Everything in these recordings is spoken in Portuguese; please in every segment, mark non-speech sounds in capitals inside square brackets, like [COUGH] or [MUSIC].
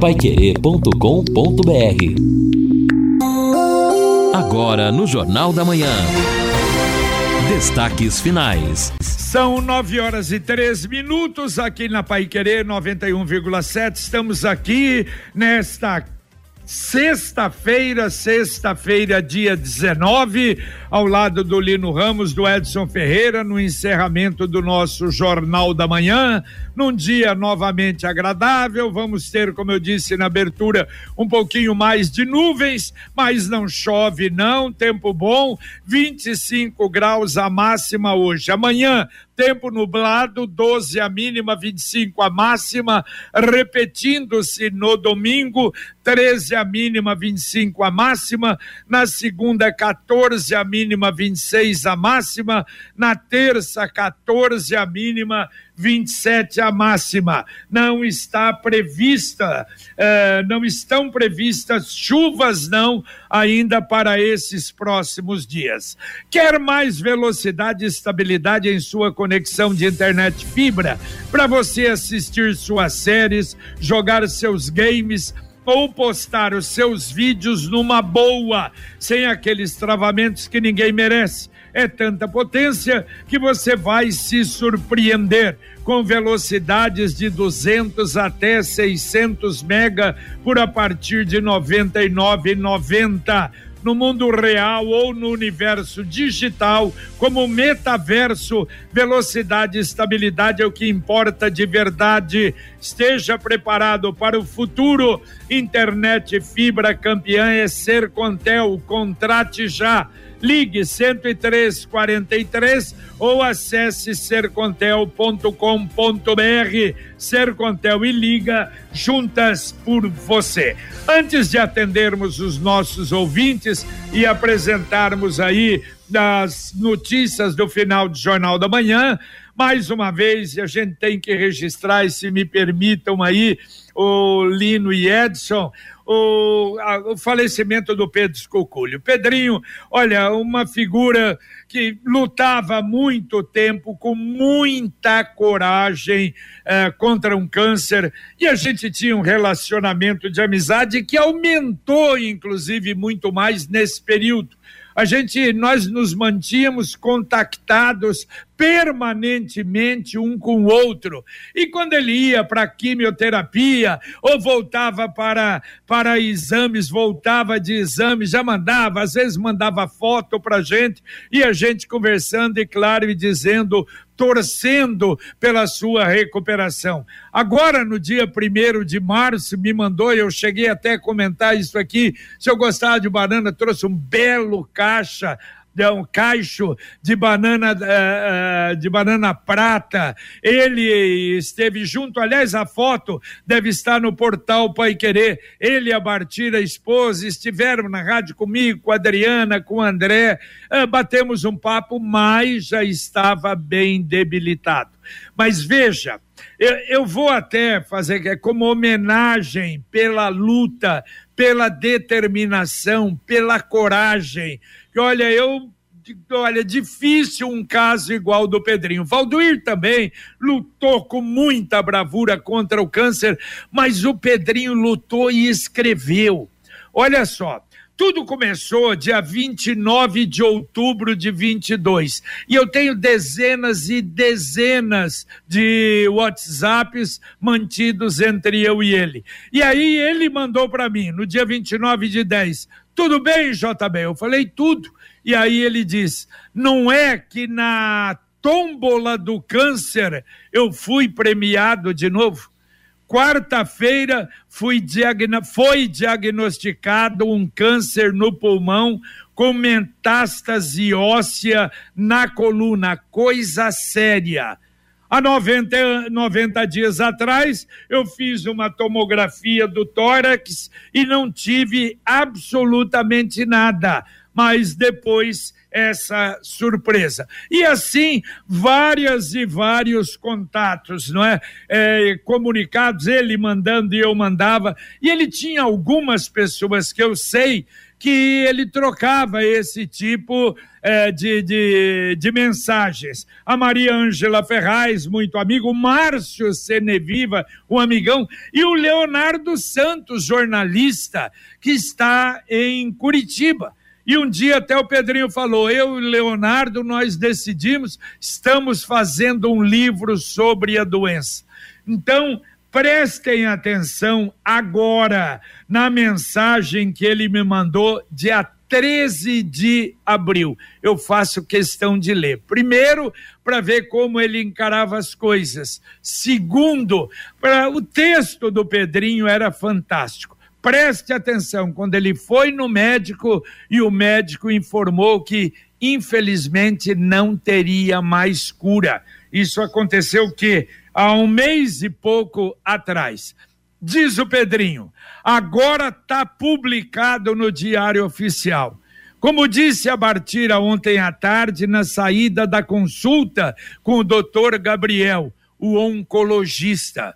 Paiquerê.com.br Agora no Jornal da Manhã. Destaques finais. São nove horas e três minutos aqui na Pai Querer 91,7. Estamos aqui nesta sexta-feira, sexta-feira, dia 19, ao lado do Lino Ramos, do Edson Ferreira, no encerramento do nosso Jornal da Manhã, num dia novamente agradável. Vamos ter, como eu disse na abertura, um pouquinho mais de nuvens, mas não chove, não. Tempo bom, 25 graus a máxima hoje. Amanhã, tempo nublado, 12 a mínima, 25 a máxima, repetindo-se no domingo, 13 a mínima, 25 a máxima, na segunda 14 a mínima, 26 a máxima, na terça 14 a mínima, 27 a máxima. Não está prevista, eh, não estão previstas chuvas, não, ainda para esses próximos dias. Quer mais velocidade e estabilidade em sua conexão de internet fibra para você assistir suas séries, jogar seus games ou postar os seus vídeos numa boa, sem aqueles travamentos que ninguém merece é tanta potência que você vai se surpreender com velocidades de 200 até 600 mega por a partir de 99,90 no mundo real ou no universo digital, como metaverso, velocidade e estabilidade é o que importa de verdade. Esteja preparado para o futuro. Internet fibra campeã é Ser Contel. Contrate já ligue 10343 ou acesse sercontel.com.br. Sercontel e Liga juntas por você. Antes de atendermos os nossos ouvintes e apresentarmos aí as notícias do final do Jornal da Manhã, mais uma vez a gente tem que registrar, e se me permitam aí, o Lino e Edson, o, a, o falecimento do Pedro Escoculho. Pedrinho, olha, uma figura que lutava muito tempo, com muita coragem eh, contra um câncer, e a gente tinha um relacionamento de amizade que aumentou, inclusive, muito mais nesse período a gente, nós nos mantínhamos contactados permanentemente um com o outro. E quando ele ia para quimioterapia ou voltava para, para exames, voltava de exames, já mandava, às vezes mandava foto para gente e a gente conversando e claro e dizendo torcendo pela sua recuperação. Agora, no dia primeiro de março, me mandou, eu cheguei até a comentar isso aqui. Se eu gostava de banana, trouxe um belo caixa um caixo de banana uh, de banana prata. Ele esteve junto, aliás, a foto deve estar no portal Pai Querer. Ele a Bartira, a esposa, estiveram na rádio comigo, com a Adriana, com o André. Uh, batemos um papo, mas já estava bem debilitado. Mas veja, eu, eu vou até fazer como homenagem pela luta, pela determinação, pela coragem. Que olha, eu olha, difícil um caso igual do Pedrinho. Valdoir também lutou com muita bravura contra o câncer, mas o Pedrinho lutou e escreveu. Olha só, tudo começou dia 29 de outubro de 22. E eu tenho dezenas e dezenas de WhatsApps mantidos entre eu e ele. E aí ele mandou para mim no dia 29 de 10. Tudo bem, JB? Eu falei tudo. E aí ele diz: "Não é que na tombola do câncer eu fui premiado de novo?" Quarta-feira foi diagnosticado um câncer no pulmão com metástase óssea na coluna, coisa séria. Há 90, 90 dias atrás, eu fiz uma tomografia do tórax e não tive absolutamente nada. Mas depois essa surpresa. E assim, várias e vários contatos, não é? é? Comunicados, ele mandando e eu mandava. E ele tinha algumas pessoas que eu sei que ele trocava esse tipo é, de, de, de, mensagens. A Maria Ângela Ferraz, muito amigo, Márcio Seneviva, um amigão, e o Leonardo Santos, jornalista, que está em Curitiba. E um dia até o Pedrinho falou: eu e Leonardo, nós decidimos, estamos fazendo um livro sobre a doença. Então, prestem atenção agora na mensagem que ele me mandou dia 13 de abril. Eu faço questão de ler. Primeiro, para ver como ele encarava as coisas. Segundo, para o texto do Pedrinho era fantástico. Preste atenção, quando ele foi no médico e o médico informou que infelizmente não teria mais cura. Isso aconteceu que há um mês e pouco atrás. Diz o Pedrinho, agora está publicado no Diário Oficial. Como disse a Bartira ontem à tarde, na saída da consulta com o doutor Gabriel, o oncologista.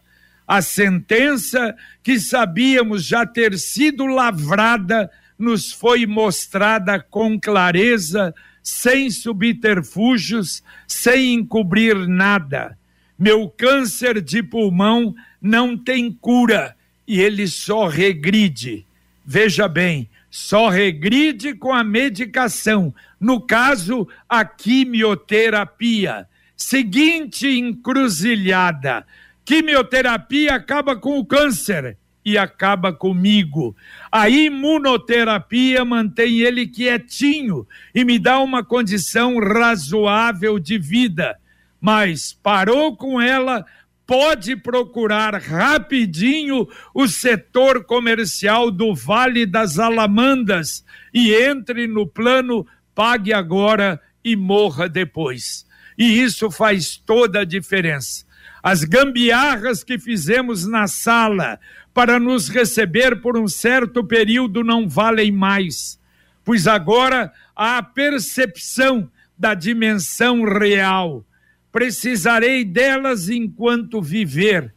A sentença que sabíamos já ter sido lavrada nos foi mostrada com clareza, sem subterfúgios, sem encobrir nada. Meu câncer de pulmão não tem cura e ele só regride. Veja bem, só regride com a medicação, no caso, a quimioterapia. Seguinte encruzilhada: quimioterapia acaba com o câncer e acaba comigo. A imunoterapia mantém ele quietinho e me dá uma condição razoável de vida. Mas parou com ela, pode procurar rapidinho o setor comercial do Vale das Alamandas e entre no plano pague agora e morra depois. E isso faz toda a diferença. As gambiarras que fizemos na sala para nos receber por um certo período não valem mais, pois agora há a percepção da dimensão real precisarei delas enquanto viver.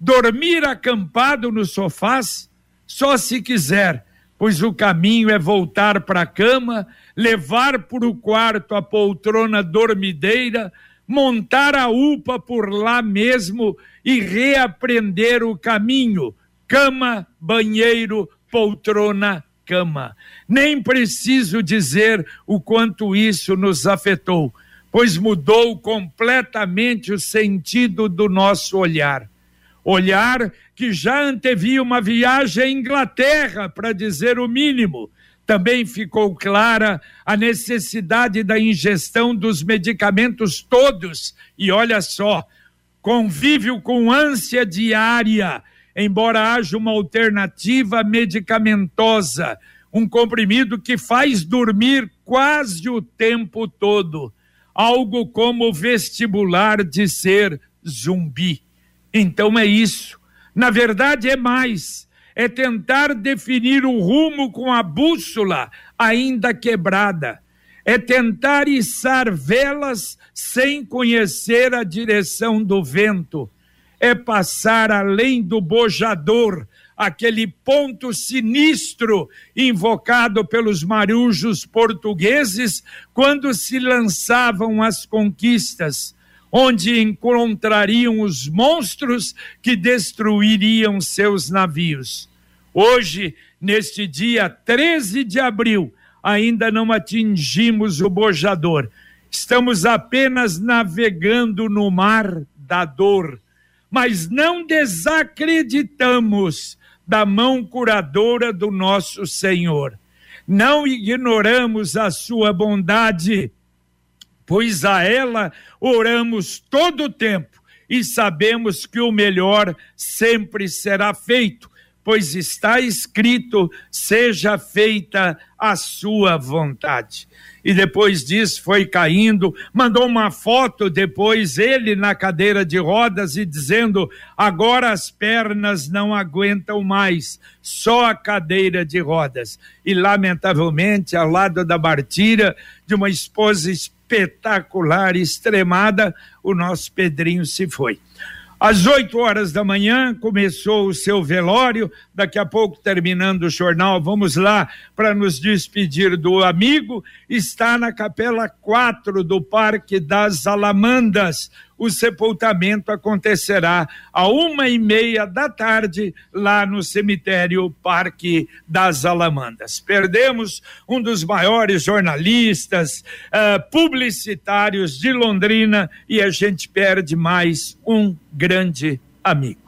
Dormir acampado nos sofás, só se quiser, pois o caminho é voltar para a cama, levar para o quarto a poltrona dormideira, montar a UPA por lá mesmo e reaprender o caminho: cama, banheiro, poltrona, cama. Nem preciso dizer o quanto isso nos afetou pois mudou completamente o sentido do nosso olhar. Olhar que já antevia uma viagem à Inglaterra, para dizer o mínimo. Também ficou clara a necessidade da ingestão dos medicamentos todos, e olha só, convívio com ânsia diária, embora haja uma alternativa medicamentosa, um comprimido que faz dormir quase o tempo todo algo como vestibular de ser zumbi. Então é isso. Na verdade, é mais. É tentar definir o rumo com a bússola ainda quebrada. É tentar içar velas sem conhecer a direção do vento. É passar além do bojador aquele ponto sinistro invocado pelos marujos portugueses quando se lançavam as conquistas, onde encontrariam os monstros que destruiriam seus navios. Hoje, neste dia 13 de abril, ainda não atingimos o bojador. Estamos apenas navegando no mar da dor, mas não desacreditamos da mão curadora do nosso Senhor. Não ignoramos a sua bondade, pois a ela oramos todo o tempo e sabemos que o melhor sempre será feito, pois está escrito: seja feita a sua vontade e depois disso foi caindo, mandou uma foto depois ele na cadeira de rodas e dizendo: agora as pernas não aguentam mais, só a cadeira de rodas. E lamentavelmente, ao lado da Bartira, de uma esposa espetacular, extremada, o nosso Pedrinho se foi. Às 8 horas da manhã começou o seu velório. Daqui a pouco, terminando o jornal, vamos lá para nos despedir do amigo. Está na capela 4 do Parque das Alamandas. O sepultamento acontecerá a uma e meia da tarde lá no cemitério Parque das Alamandas. Perdemos um dos maiores jornalistas, uh, publicitários de Londrina e a gente perde mais um grande amigo.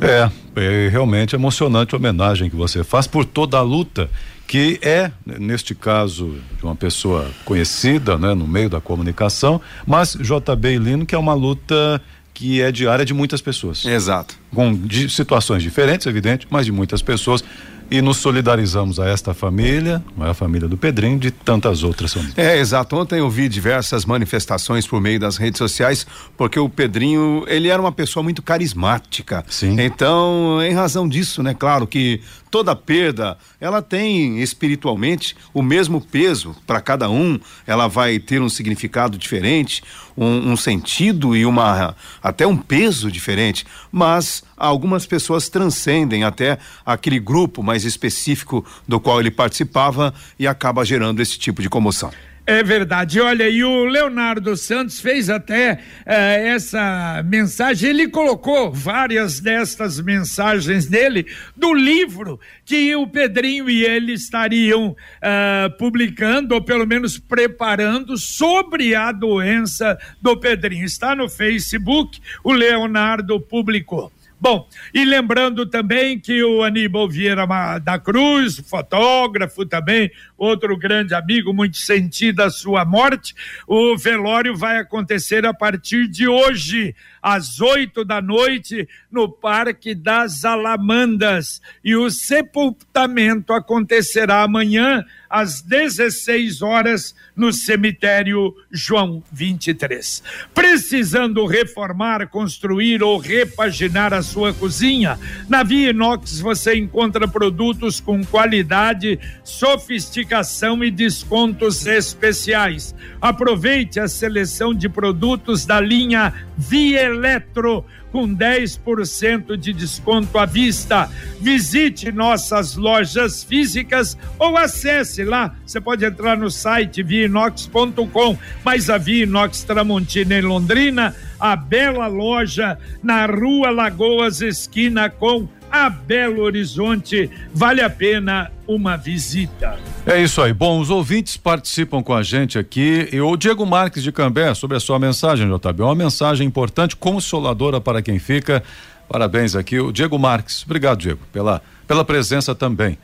É, é realmente emocionante a homenagem que você faz por toda a luta que é, neste caso, de uma pessoa conhecida, né, no meio da comunicação, mas JB e Lino, que é uma luta que é diária de muitas pessoas. Exato. Com de situações diferentes, evidente, mas de muitas pessoas e nos solidarizamos a esta família, a família do Pedrinho, de tantas outras famílias. É, exato. Ontem eu vi diversas manifestações por meio das redes sociais, porque o Pedrinho, ele era uma pessoa muito carismática. Sim. Então, em razão disso, né, claro que toda perda, ela tem espiritualmente o mesmo peso para cada um, ela vai ter um significado diferente, um, um sentido e uma até um peso diferente, mas algumas pessoas transcendem até aquele grupo mais específico do qual ele participava e acaba gerando esse tipo de comoção. É verdade. Olha, e o Leonardo Santos fez até eh, essa mensagem. Ele colocou várias destas mensagens dele do livro que o Pedrinho e ele estariam eh, publicando, ou pelo menos preparando, sobre a doença do Pedrinho. Está no Facebook, o Leonardo publicou. Bom, e lembrando também que o Aníbal Vieira da Cruz, fotógrafo também, outro grande amigo, muito sentido a sua morte, o velório vai acontecer a partir de hoje, às oito da noite, no Parque das Alamandas. E o sepultamento acontecerá amanhã, às 16 horas, no cemitério João 23. Precisando reformar, construir ou repaginar a sua cozinha? Na Via Inox você encontra produtos com qualidade, sofisticação e descontos especiais. Aproveite a seleção de produtos da linha Via Eletro com 10% de desconto à vista. Visite nossas lojas físicas ou acesse lá. Você pode entrar no site viinox.com. Mas a Viinox Tramontina em Londrina, a bela loja na Rua Lagoas, esquina com a Belo Horizonte. Vale a pena uma visita. É isso aí. Bom, os ouvintes participam com a gente aqui. E o Diego Marques de Cambé, sobre a sua mensagem, JB. Uma mensagem importante, consoladora para quem fica. Parabéns aqui, o Diego Marques. Obrigado, Diego, pela, pela presença também.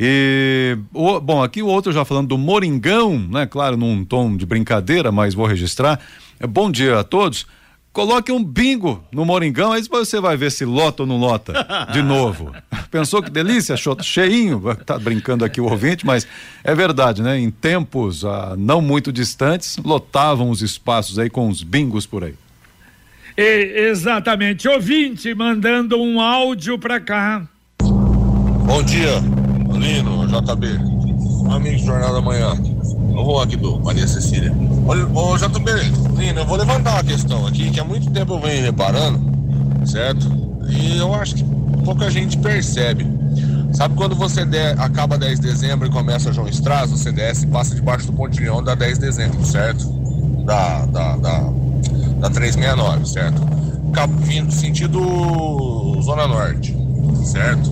E, o, bom, aqui o outro já falando do Moringão, né? Claro, num tom de brincadeira, mas vou registrar. É, bom dia a todos. Coloque um bingo no Moringão, aí você vai ver se lota ou não lota de [LAUGHS] novo. Pensou que delícia? Achou cheinho? Tá brincando aqui o ouvinte, mas é verdade, né? Em tempos ah, não muito distantes, lotavam os espaços aí com os bingos por aí. E, exatamente. Ouvinte mandando um áudio para cá. Bom dia, Lino, JB, amigo do Jornal da Manhã. Vou aqui do Maria Cecília. Ô, ô JB, Lino, eu vou levantar uma questão aqui que há muito tempo eu venho reparando, certo? E eu acho que pouca gente percebe. Sabe quando você der, acaba 10 de dezembro e começa João Estraz, você desce e passa debaixo do pontilhão da 10 de dezembro, certo? Da, da, da, da 369, certo? Vindo sentido Zona Norte, certo?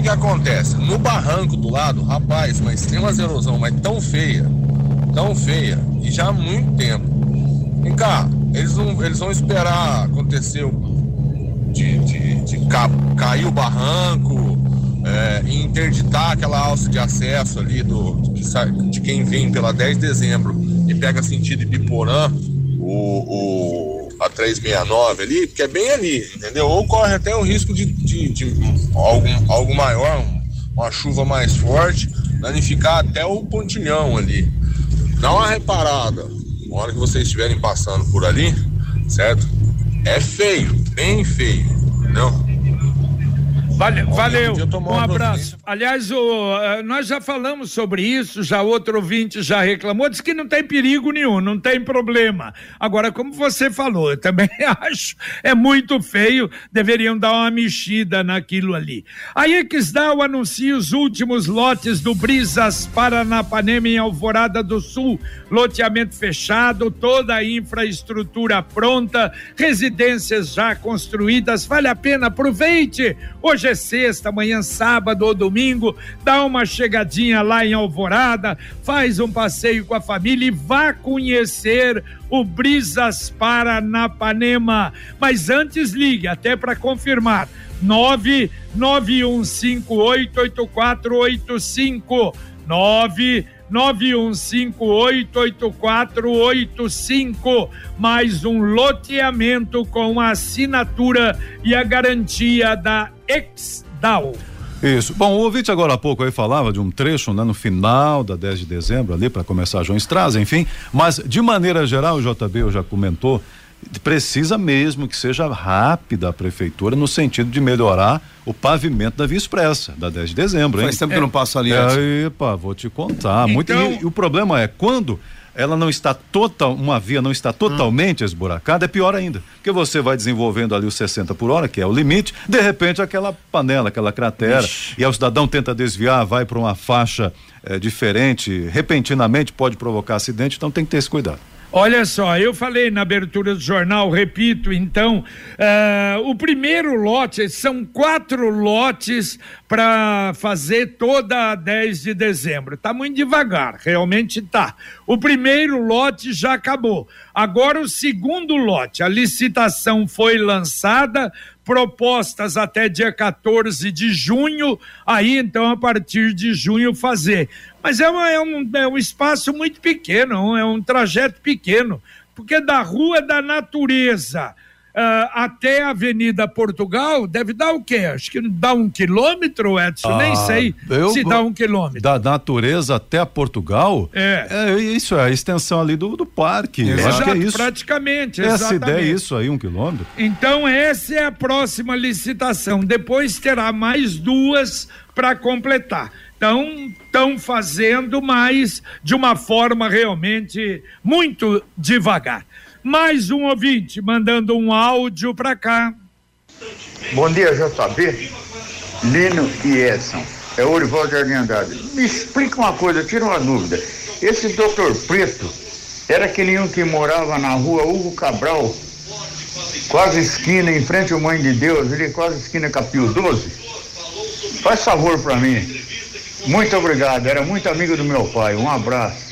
Que que acontece? No barranco do lado, rapaz, mas tem uma erosão, mas tão feia, tão feia, e já há muito tempo. Vem cá, eles vão, eles vão esperar acontecer de, de, de ca, cair o barranco, é, e interditar aquela alça de acesso ali do, de, de quem vem pela 10 de dezembro e pega sentido Ibiporã, o, o a 369 ali, que é bem ali, entendeu? Ou corre até o risco de, de, de algo, algo maior, uma chuva mais forte, danificar até o pontilhão ali. Dá uma reparada, na hora que vocês estiverem passando por ali, certo? É feio, bem feio, entendeu? Vale, valeu, um abraço. Aliás, o, eh, nós já falamos sobre isso, já outro ouvinte já reclamou, disse que não tem perigo nenhum, não tem problema. Agora, como você falou, eu também [LAUGHS] acho, é muito feio, deveriam dar uma mexida naquilo ali. A Exdal anuncia os últimos lotes do Brisas Paranapanema em Alvorada do Sul, loteamento fechado, toda a infraestrutura pronta, residências já construídas, vale a pena, aproveite. Hoje é sexta, amanhã sábado ou domingo, dá uma chegadinha lá em Alvorada, faz um passeio com a família e vá conhecer o Brisas Paranapanema. Mas antes ligue até para confirmar. 991588485 991588485 mais um loteamento com a assinatura e a garantia da Exdal. Isso. Bom, o ouvinte agora há pouco aí falava de um trecho né, no final da 10 de dezembro ali para começar João Estraza, enfim. Mas de maneira geral, o JB já comentou, precisa mesmo que seja rápida a prefeitura no sentido de melhorar o pavimento da Via Expressa, da 10 de dezembro, hein? Faz tempo que eu não passo ali. É, epa, vou te contar. Muito, Então- e, e o problema é quando ela não está total, uma via não está totalmente esburacada, é pior ainda. Porque você vai desenvolvendo ali os 60 por hora, que é o limite, de repente aquela panela, aquela cratera, e aí o cidadão tenta desviar, vai para uma faixa eh, diferente, repentinamente pode provocar acidente, então tem que ter esse cuidado. Olha só, eu falei na abertura do jornal, repito, então, eh, o primeiro lote, são quatro lotes para fazer toda a 10 de dezembro. Tá muito devagar, realmente tá. O primeiro lote já acabou. Agora o segundo lote, a licitação foi lançada, propostas até dia 14 de junho, aí então a partir de junho fazer. Mas é, uma- é um, é um espaço muito pequeno, é um trajeto pequeno, porque da rua da natureza ah, até a Avenida Portugal deve dar o quê? Acho que dá um quilômetro, Edson, nem Ah, sei eu se dá um quilômetro. Da natureza até a Portugal, É. isso, é a extensão ali do, do parque. Eu acho que é Exato, isso. praticamente, Essa exatamente. ideia é isso aí, um quilômetro. Então, essa é a próxima licitação. Depois terá mais duas para completar. Então, estão fazendo, mas de uma forma realmente muito devagar. Mais um ouvinte mandando um áudio para cá. Bom dia, JB, Lino e Edson. É o Orival de Andrade. Me explica uma coisa, tira uma dúvida. Esse doutor Preto era aquele um que morava na rua Hugo Cabral, quase esquina, em frente ao Mãe de Deus, ele quase esquina Capil 12? Faz favor para mim. Muito obrigado, era muito amigo do meu pai. Um abraço.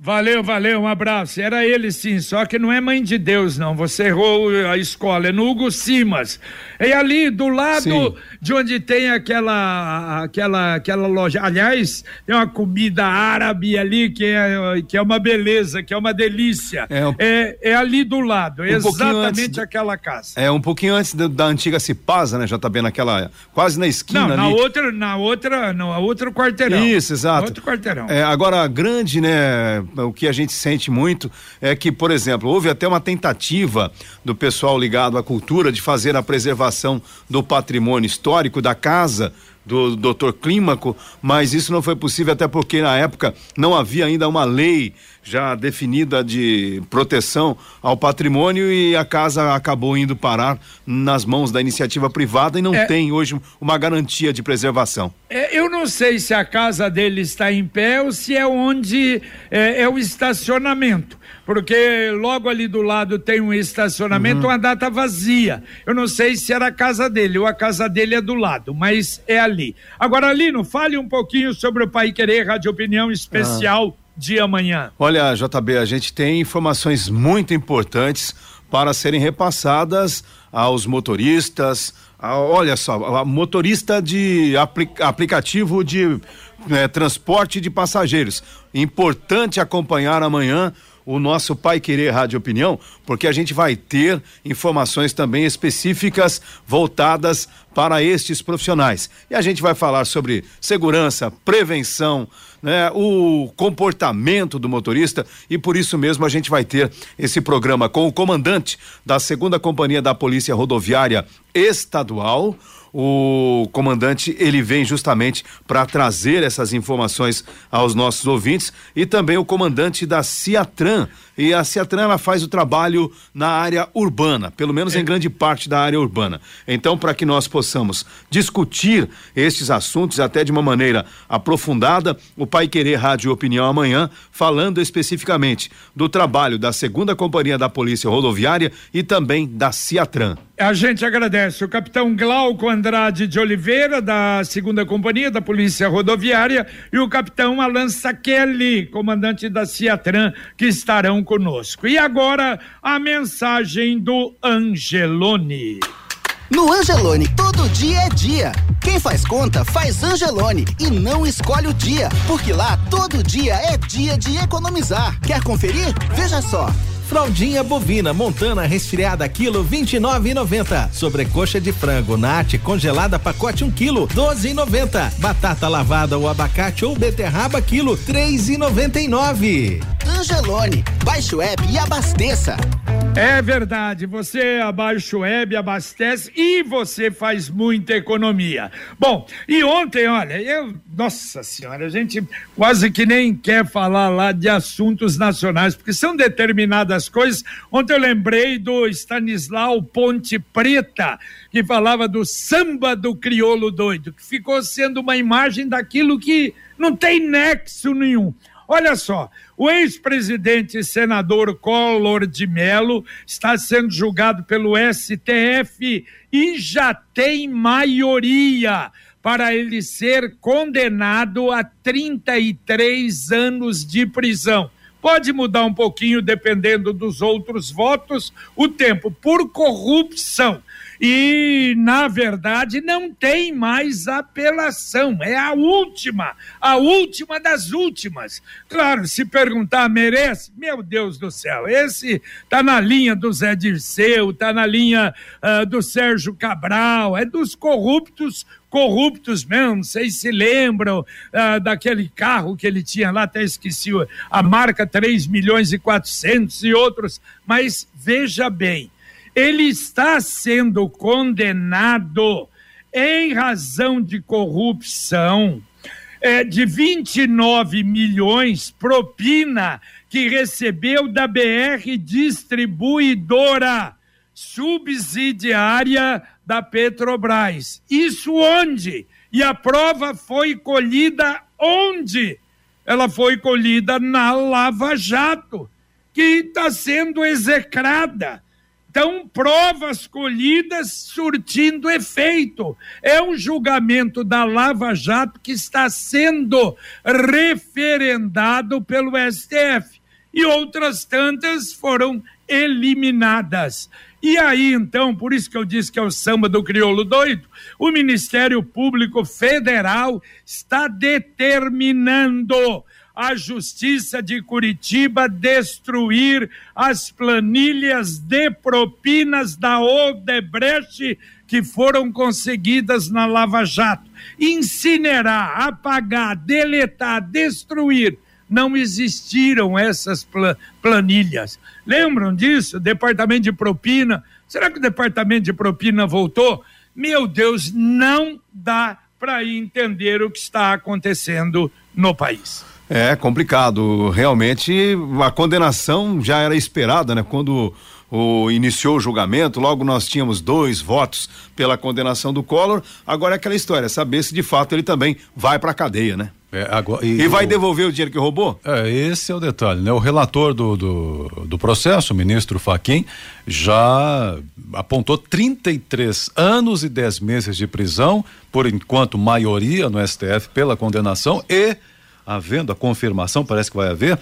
Valeu, valeu, um abraço. Era ele sim, só que não é mãe de Deus, não. Você errou a escola, é no Hugo Simas. É ali do lado Sim. de onde tem aquela, aquela, aquela loja. Aliás, tem uma comida árabe ali que é, que é uma beleza, que é uma delícia. É, um- É, é ali do lado, é Um exatamente do- aquela casa. É um pouquinho antes da, da antiga Cipasa, né, JB, naquela, quase na esquina Não, na ali. outra, na outra, não, a outro quarteirão. Isso, exato. Outro quarteirão. É, agora, a grande, né, o que a gente sente muito é que, por exemplo, houve até uma tentativa do pessoal ligado à cultura de fazer a preservação do patrimônio histórico da casa do Dr. Clímaco, mas isso não foi possível até porque na época não havia ainda uma lei já definida de proteção ao patrimônio e a casa acabou indo parar nas mãos da iniciativa privada e não É. tem hoje uma garantia de preservação. É, eu não sei se a casa dele está em pé ou se é onde é, é o estacionamento. Porque logo ali do lado tem um estacionamento, uma data vazia. Eu não sei se era a casa dele ou a casa dele é do lado, mas é ali. Agora, Lino, fale um pouquinho sobre o Pai Querer Rádio Opinião Especial de amanhã. Olha, JB, a gente tem informações muito importantes para serem repassadas aos motoristas. a- olha só, a motorista de apli- aplicativo de eh, transporte de passageiros. Importante acompanhar amanhã o nosso Pai Querer Rádio Opinião, porque a gente vai ter informações também específicas voltadas para estes profissionais. E a gente vai falar sobre segurança, prevenção, né, o comportamento do motorista e por isso mesmo a gente vai ter esse programa com o comandante da segunda companhia da Polícia Rodoviária Estadual, o comandante ele vem justamente para trazer essas informações aos nossos ouvintes e também o comandante da Ciatran e a Ciatran ela faz o trabalho na área urbana, pelo menos é. em grande parte da área urbana. Então, para que nós possamos discutir estes assuntos até de uma maneira aprofundada, o Pai Querer Rádio Opinião amanhã falando especificamente do trabalho da segunda companhia da Polícia Rodoviária e também da Ciatran. A gente agradece o capitão Glauco Andrade de Oliveira, da segunda companhia da Polícia Rodoviária, e o capitão Alan Saqueli, comandante da Ciatran, que estarão conosco. E agora a mensagem do Angelone. No Angelone, todo dia é dia. Quem faz conta, faz Angelone e não escolhe o dia, porque lá todo dia é dia de economizar. Quer conferir? Veja só. Fraldinha bovina montana resfriada quilo 29,90. Sobrecoxa de frango nate congelada pacote 1 quilo 12,90. Batata lavada ou abacate ou beterraba quilo 3,99. Angelone, baixe o app e abasteça. É verdade, você abaixa o web, abastece e você faz muita economia. Bom, e ontem, olha, eu, nossa senhora, a gente quase que nem quer falar lá de assuntos nacionais, porque são determinadas coisas. Ontem eu lembrei do Stanislau Ponte Preta, que falava do samba do crioulo doido, que ficou sendo uma imagem daquilo que não tem nexo nenhum. Olha só, o ex-presidente senador Collor de Mello está sendo julgado pelo STF e já tem maioria para ele ser condenado a 33 anos de prisão. Pode mudar um pouquinho dependendo dos outros votos, o tempo por corrupção e, na verdade, não tem mais apelação. É a última, a última das últimas. Claro, se perguntar, merece? Meu Deus do céu, esse tá na linha do Zé Dirceu, tá na linha uh, do Sérgio Cabral, é dos corruptos corruptos mesmo, vocês se lembram uh, daquele carro que ele tinha lá, até esqueci a marca 3 milhões e 400 e outros, mas veja bem, ele está sendo condenado em razão de corrupção é, de 29 milhões propina que recebeu da BR Distribuidora subsidiária da Petrobras. Isso onde? E a prova foi colhida onde? Ela foi colhida na Lava Jato, que está sendo execrada então, provas colhidas surtindo efeito. É um julgamento da Lava Jato que está sendo referendado pelo STF. E outras tantas foram eliminadas. E aí, então, por isso que eu disse que é o samba do crioulo doido, o Ministério Público Federal está determinando a Justiça de Curitiba destruir as planilhas de propinas da Odebrecht que foram conseguidas na Lava Jato. Incinerar, apagar, deletar, destruir. Não existiram essas planilhas. Lembram disso? Departamento de propina. Será que o departamento de propina voltou? Meu Deus, não dá para entender o que está acontecendo no país. É complicado. Realmente, a condenação já era esperada, né? Quando o, iniciou o julgamento, logo nós tínhamos dois votos pela condenação do Collor. Agora é aquela história, saber se de fato ele também vai para a cadeia, né? É, agora, e, e, vai o, devolver o dinheiro que roubou? É, esse é o detalhe, né? O relator do, do, do processo, o ministro Faquim, já apontou 33 anos e 10 meses de prisão, por enquanto maioria no STF pela condenação e havendo a confirmação, parece que vai haver,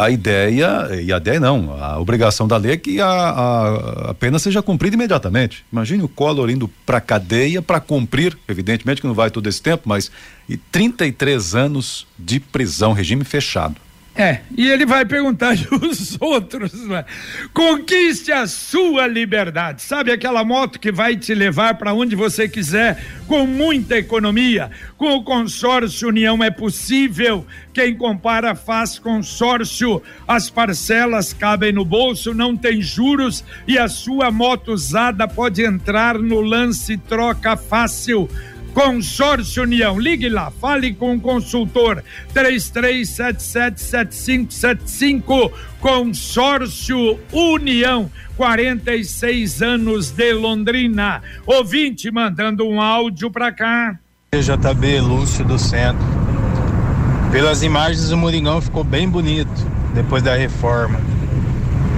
a ideia, e a ideia não, a obrigação da lei é que a, a, a pena seja cumprida imediatamente. Imagine o Collor indo para cadeia para cumprir, evidentemente que não vai todo esse tempo, mas e 33 anos de prisão, regime fechado. É, e ele vai perguntar [LAUGHS] os outros, né? Conquiste a sua liberdade. Sabe aquela moto que vai te levar para onde você quiser com muita economia? Com o consórcio União é possível. Quem compara faz consórcio. As parcelas cabem no bolso, não tem juros e a sua moto usada pode entrar no lance troca fácil. Consórcio União. Ligue lá, fale com o consultor 33777575. Consórcio União, 46 anos de Londrina. Ouvinte mandando um áudio para cá. JB Lúcio do Centro. Pelas imagens, o Moringão ficou bem bonito depois da reforma.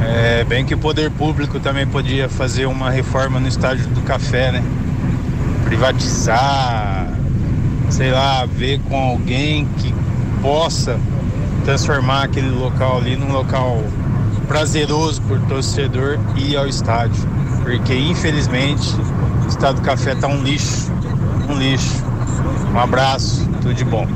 É, bem que o poder público também podia fazer uma reforma no estádio do café, né? Privatizar, sei lá, ver com alguém que possa transformar aquele local ali num local prazeroso por torcedor ir ao estádio. Porque infelizmente o estado do café tá um lixo, um lixo. Um abraço, tudo de bom.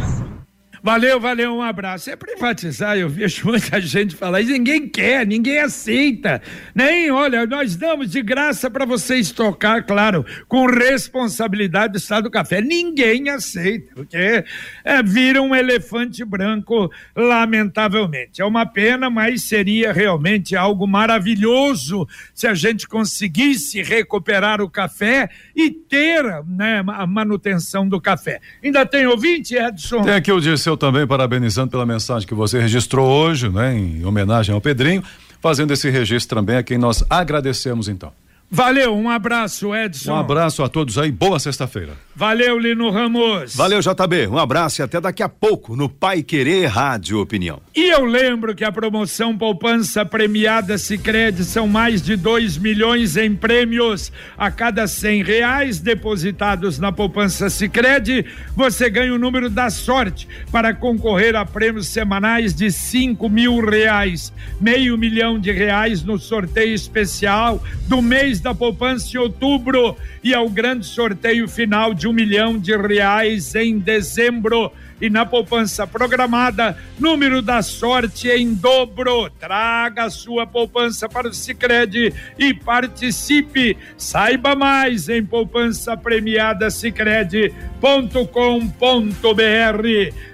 Valeu, valeu, um abraço. É privatizar, eu vejo [LAUGHS] muita gente falar isso, ninguém quer, ninguém aceita. Nem, olha, nós damos de graça para vocês tocar, claro, com responsabilidade do Estado do Café. Ninguém aceita, porque é, vira um elefante branco, lamentavelmente. É uma pena, mas seria realmente algo maravilhoso se a gente conseguisse recuperar o café e ter né, a manutenção do café. Ainda tem ouvinte, Edson? Tem aqui o Dirceu também parabenizando pela mensagem que você registrou hoje, né, em homenagem ao Pedrinho, fazendo esse registro também a quem nós agradecemos então. Valeu, um abraço, Edson. Um abraço a todos aí, boa sexta-feira. Valeu, Lino Ramos. Valeu, JB. Um abraço e até daqui a pouco no Pai Querer Rádio Opinião. E eu lembro que a promoção Poupança Premiada Sicredi são mais de 2 milhões em prêmios. A cada cem reais depositados na Poupança Sicredi, você ganha o número da sorte para concorrer a prêmios semanais de 5 mil reais. Meio milhão de reais no sorteio especial do mês da poupança em outubro e ao grande sorteio final de um milhão de reais em dezembro. E na poupança programada, número da sorte em dobro. Traga a sua poupança para o Sicredi e participe. Saiba mais em poupança premiada sicredi.com.br.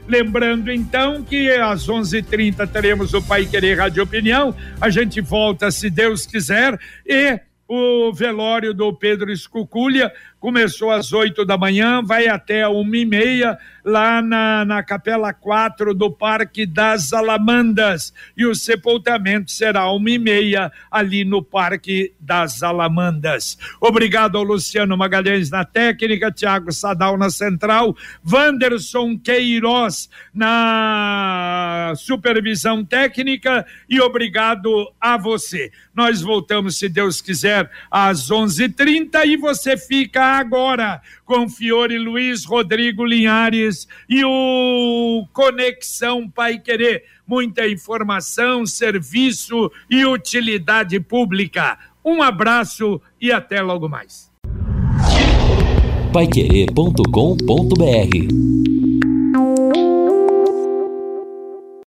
Lembrando então que às 11:30 teremos o Pai Querer Rádio Opinião. A gente volta se Deus quiser e o velório do Pedro Escuculha começou às oito da manhã, vai até uma e meia, lá na, na Capela 4 do Parque das Alamandas. E o sepultamento será uma e meia ali no Parque das Alamandas. Obrigado ao Luciano Magalhães na técnica, Tiago Sadal na central, Wanderson Queiroz na supervisão técnica e obrigado a você. Nós voltamos, se Deus quiser, às 11:30 e você fica agora com Fiore Luiz Rodrigo Linhares e o Conexão Pai Querer. Muita informação, serviço e utilidade pública. Um abraço e até logo mais. Paiquerê.com.br